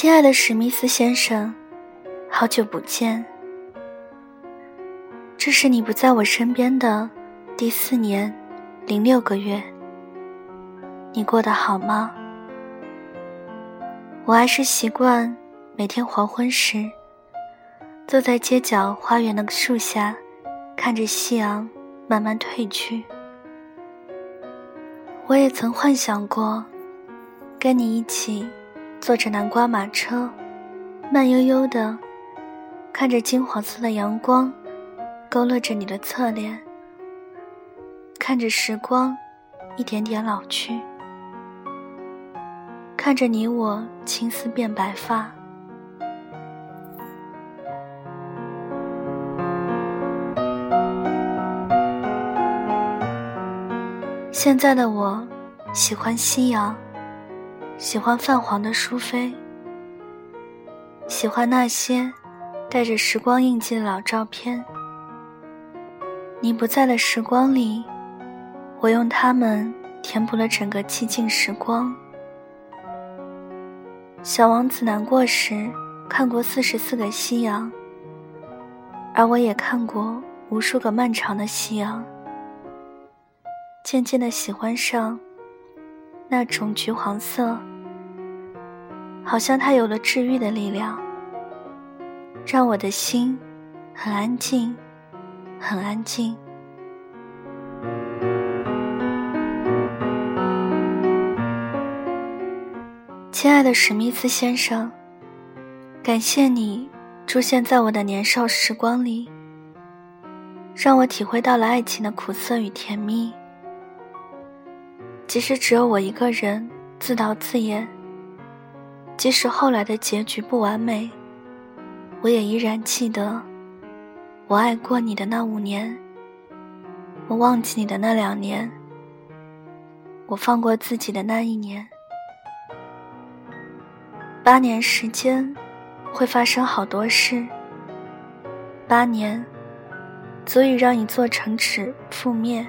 亲爱的史密斯先生，好久不见。这是你不在我身边的第四年零六个月，你过得好吗？我还是习惯每天黄昏时，坐在街角花园的树下，看着夕阳慢慢褪去。我也曾幻想过，跟你一起坐着南瓜马车，慢悠悠的看着金黄色的阳光勾勒着你的侧脸，看着时光一点点老去，看着你我青丝变白发。现在的我，喜欢夕阳，喜欢泛黄的书扉，喜欢那些带着时光印记的老照片。你不在的时光里，我用它们填补了整个寂静时光。小王子难过时，看过四十四个夕阳，而我也看过无数个漫长的夕阳。渐渐的喜欢上那种橘黄色，好像它有了治愈的力量，让我的心很安静，很安静。亲爱的史密斯先生，感谢你出现在我的年少时光里，让我体会到了爱情的苦涩与甜蜜。即使只有我一个人自导自演，即使后来的结局不完美，我也依然记得，我爱过你的那五年，我忘记你的那两年，我放过自己的那一年。八年时间，会发生好多事。八年，足以让一座城池覆灭。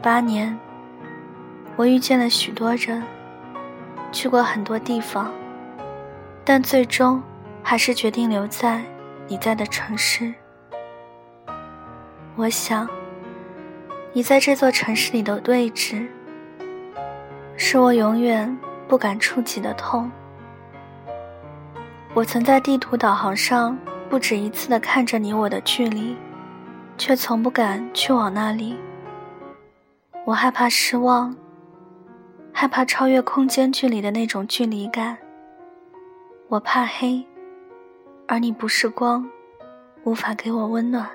八年。我遇见了许多人，去过很多地方，但最终还是决定留在你在的城市。我想，你在这座城市里的位置，是我永远不敢触及的痛。我曾在地图导航上不止一次的看着你我的距离，却从不敢去往那里。我害怕失望。害怕超越空间距离的那种距离感。我怕黑，而你不是光，无法给我温暖。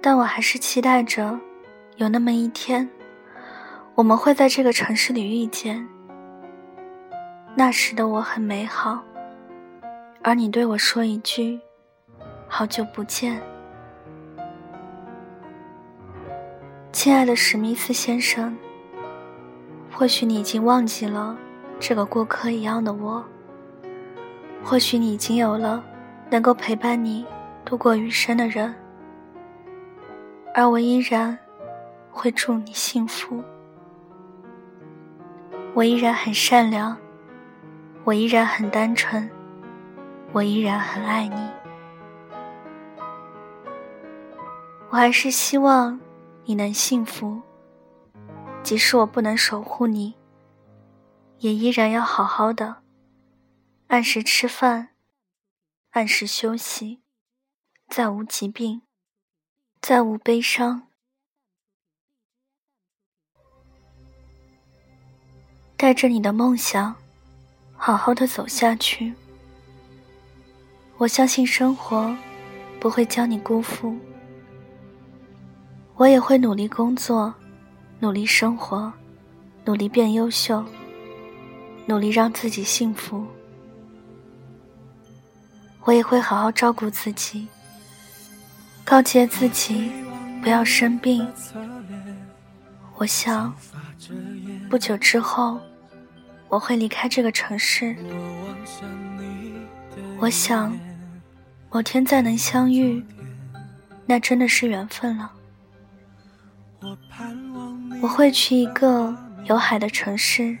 但我还是期待着，有那么一天，我们会在这个城市里遇见。那时的我很美好，而你对我说一句：“好久不见，亲爱的史密斯先生。”或许你已经忘记了这个过客一样的我，或许你已经有了能够陪伴你度过余生的人，而我依然会祝你幸福。我依然很善良，我依然很单纯，我依然很爱你。我还是希望你能幸福。即使我不能守护你，也依然要好好的，按时吃饭，按时休息，再无疾病，再无悲伤，带着你的梦想，好好的走下去。我相信生活不会将你辜负，我也会努力工作。努力生活，努力变优秀，努力让自己幸福。我也会好好照顾自己，告诫自己不要生病。我想，不久之后我会离开这个城市。我想，某天再能相遇，那真的是缘分了。我会去一个有海的城市，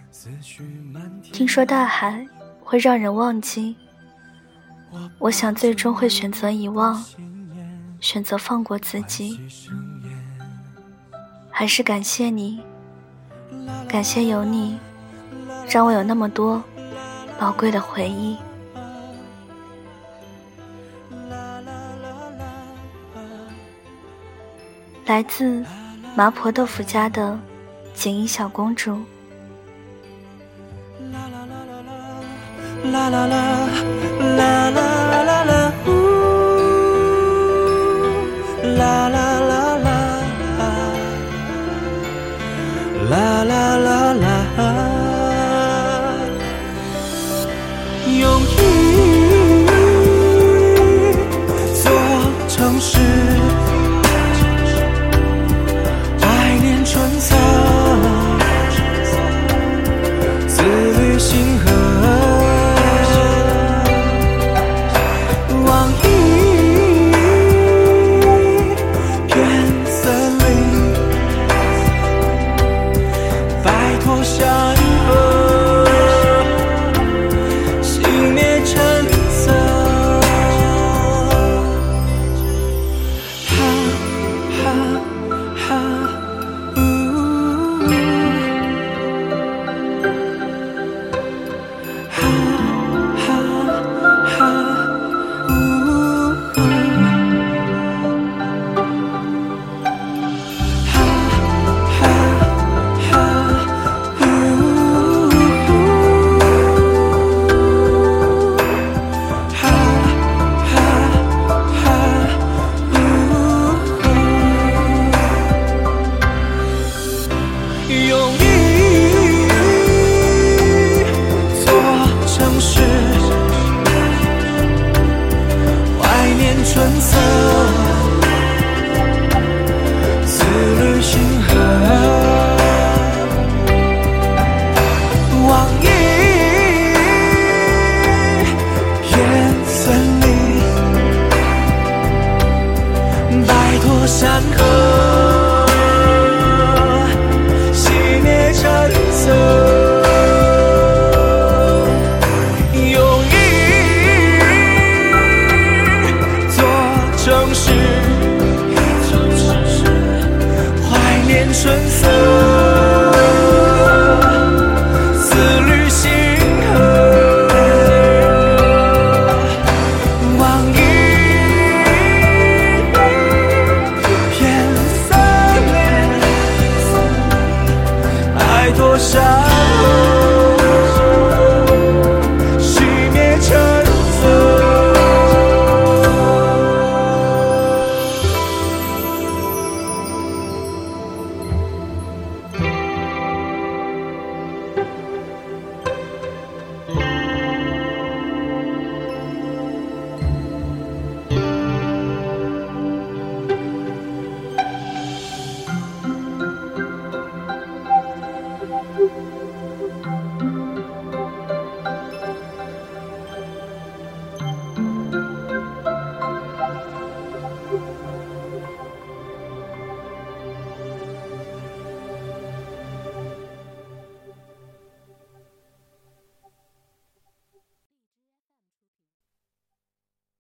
听说大海会让人忘记，我想最终会选择遗忘，选择放过自己。还是感谢你，感谢有你，让我有那么多宝贵的回忆。来自麻婆豆腐家的锦衣小公主。啦啦啦啦 you. 春色。思虑星河。山河春色，四缕星河，一片森林，爱多少？